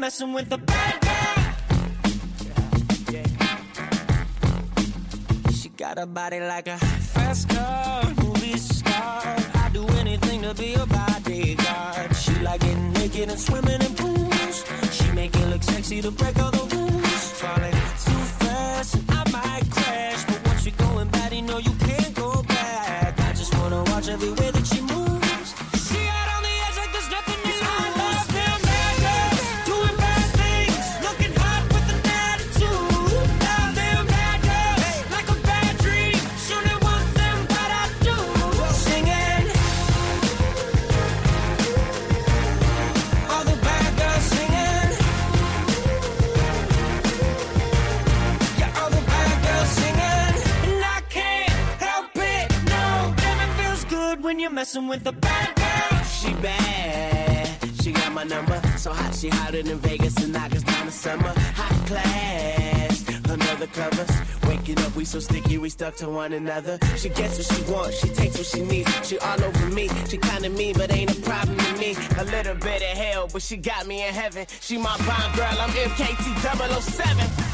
messing with a bad girl. She got a body like a fast car, movie star. I'd do anything to be a bodyguard. She like getting naked and swimming in pools. She make it look sexy to break all the rules. Falling you're messing with the bad girl. She bad. She got my number. So hot, she hotter than Vegas and August down the summer. Hot class. Another covers. Waking up, we so sticky, we stuck to one another. She gets what she wants, she takes what she needs. She all over me, she kinda mean, but ain't a problem to me. A little bit of hell, but she got me in heaven. She my Bond girl, I'm MKT 007.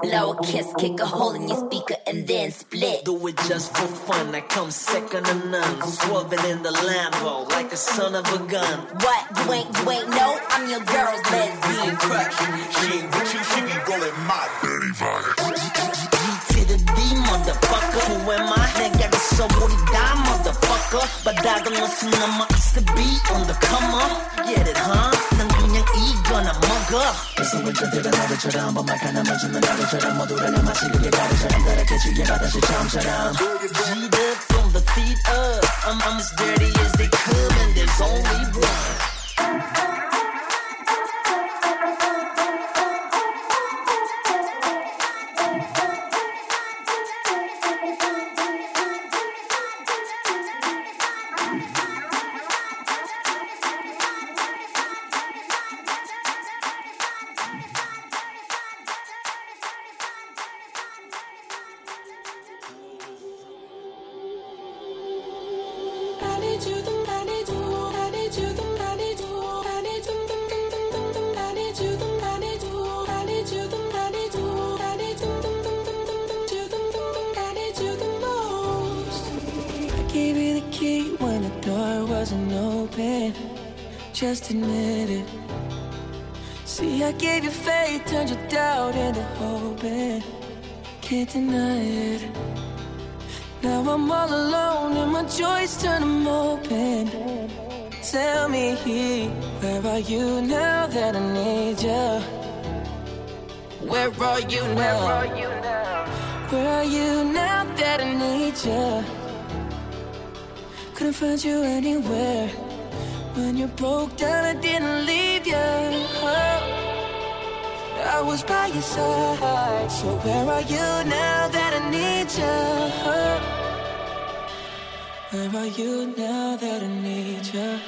Prettiest lips. Blow a kiss, kick a hole in your speaker, and then split. Do it just for fun, I come second to none. Swerving in the Lambo like a son of a gun. What? You ain't, you ain't no? I'm your girl's lesbian. crush. She ain't motherfucker. 바닥은 넘어 it's the beat on the come up. Get it, huh? 난 그냥 이거나 먹어. 그래서 왼쪽들은 나를처럼 번막한 넘어지는 나를처럼 모두를 내 마시기에 가르처럼 가르쳐주게 받아줄 처음처럼. G'd up from the feet up. I'm, I'm as dirty as they come and there's only one. Tell me, where are you now that I need you? Where are you now? Where are you now that I need you? Couldn't find you anywhere. When you broke down, I didn't leave you. Oh, I was by your side. So where are you now that I need you? Where are you now that I need you?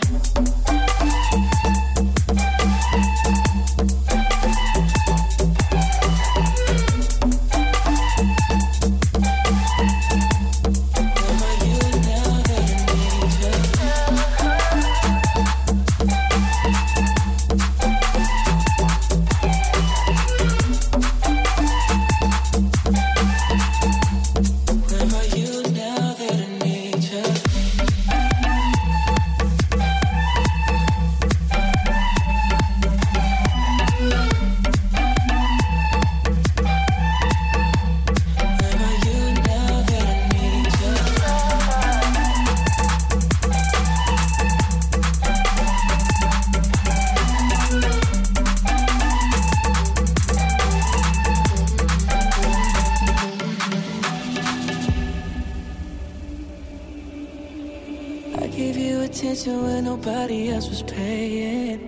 chasing when nobody else was paying.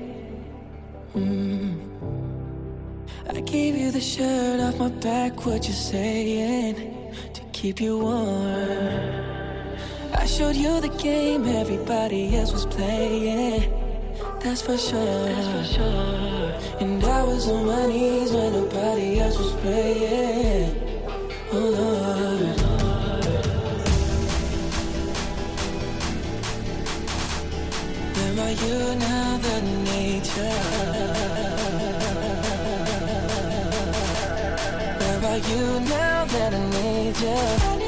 Mm. I gave you the shirt off my back, what you saying? To keep you warm. I showed you the game everybody else was playing. That's for sure. That's for sure. And I was on my knees when nobody else was playing. Oh Lord. you? Where are you now that I need you?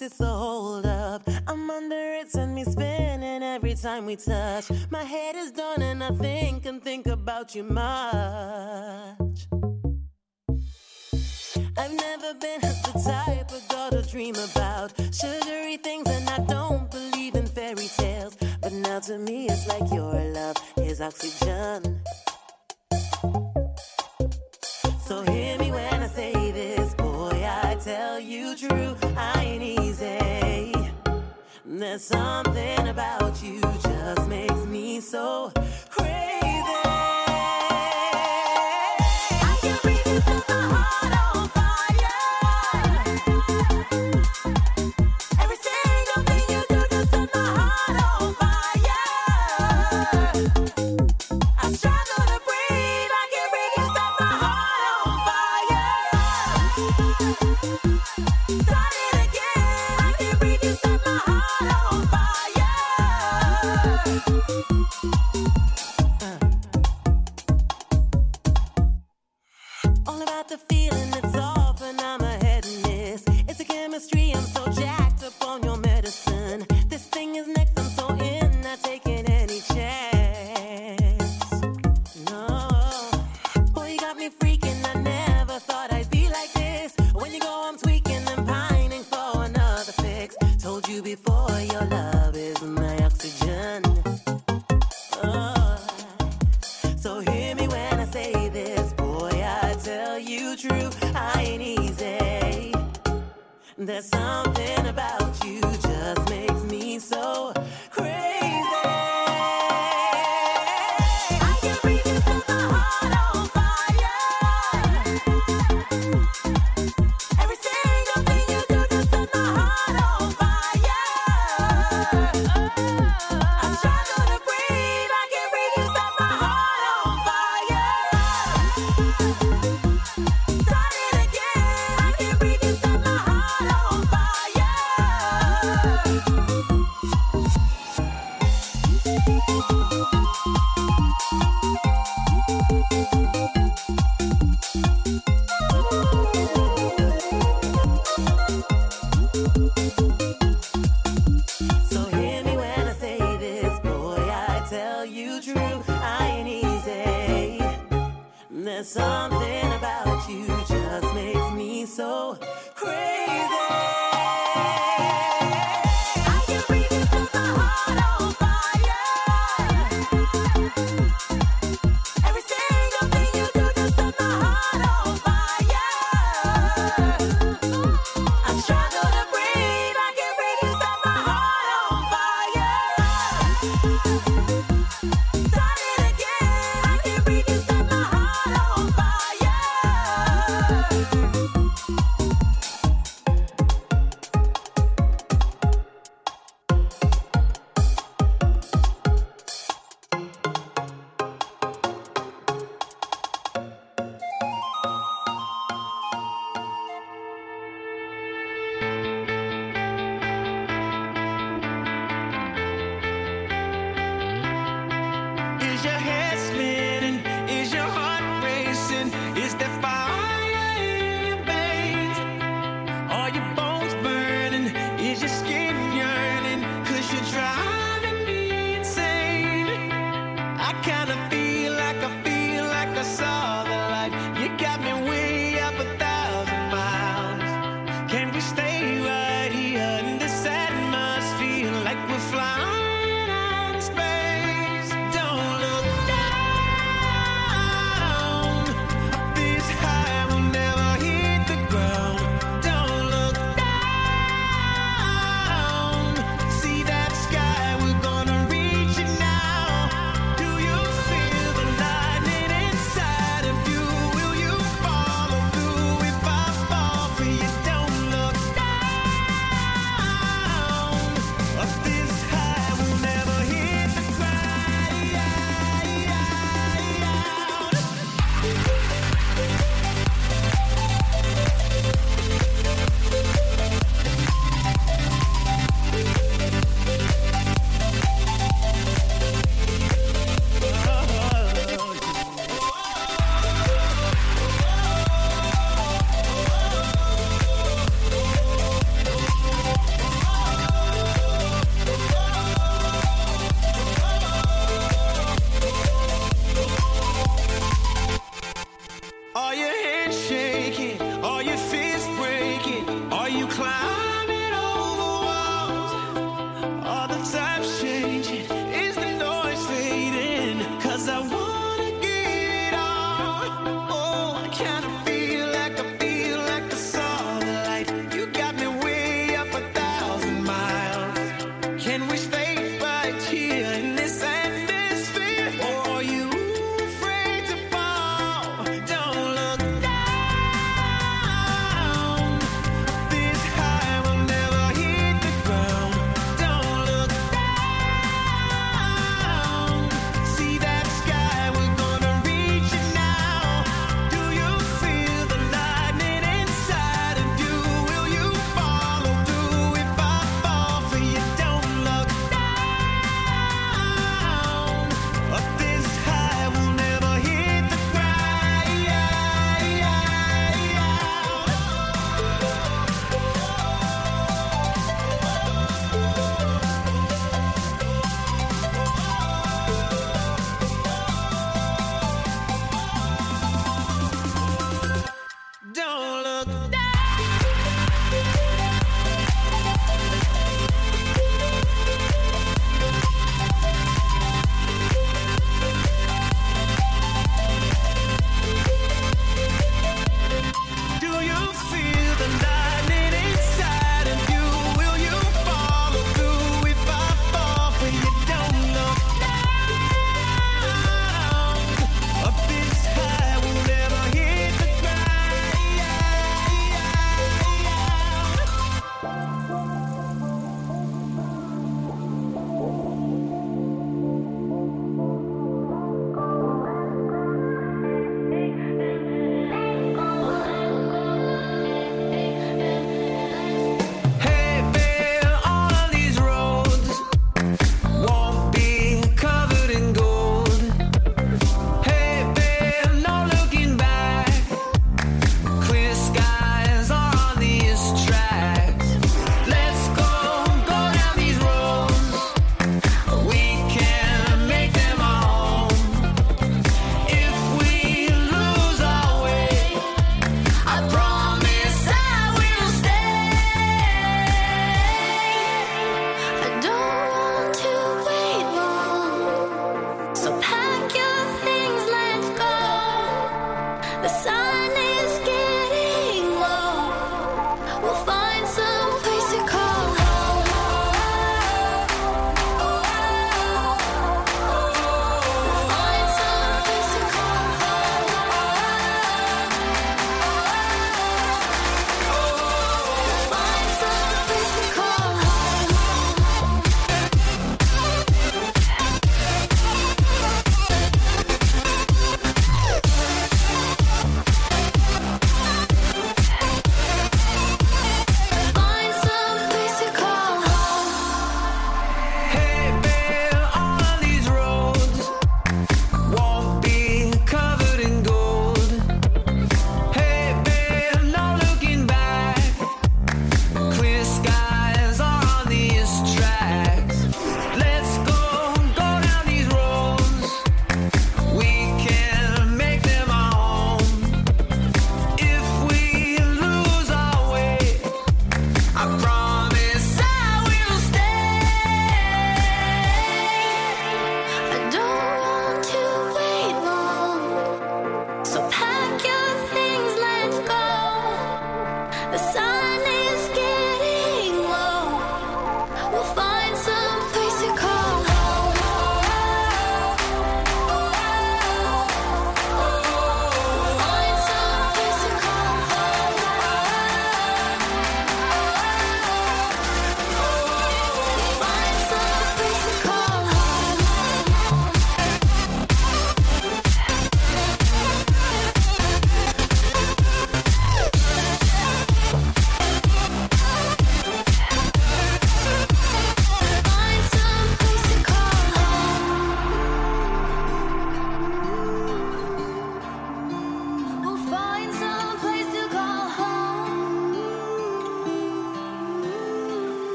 fact, it's a hold up. I'm under it, send me spinning every time we touch. My head is done, and I think and think about you much. I've never been the type of girl to dream about sugary things, and I don't believe in fairy tales. But now to me, it's like your love is oxygen. So hear me when I say this, boy, I tell you true. I there's something about you just makes me so look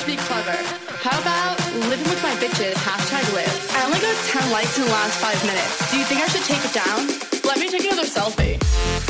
To be clever. How about living with my bitches, hashtag live. I only got 10 likes in the last five minutes. Do you think I should take it down? Let me take another selfie. Selfie.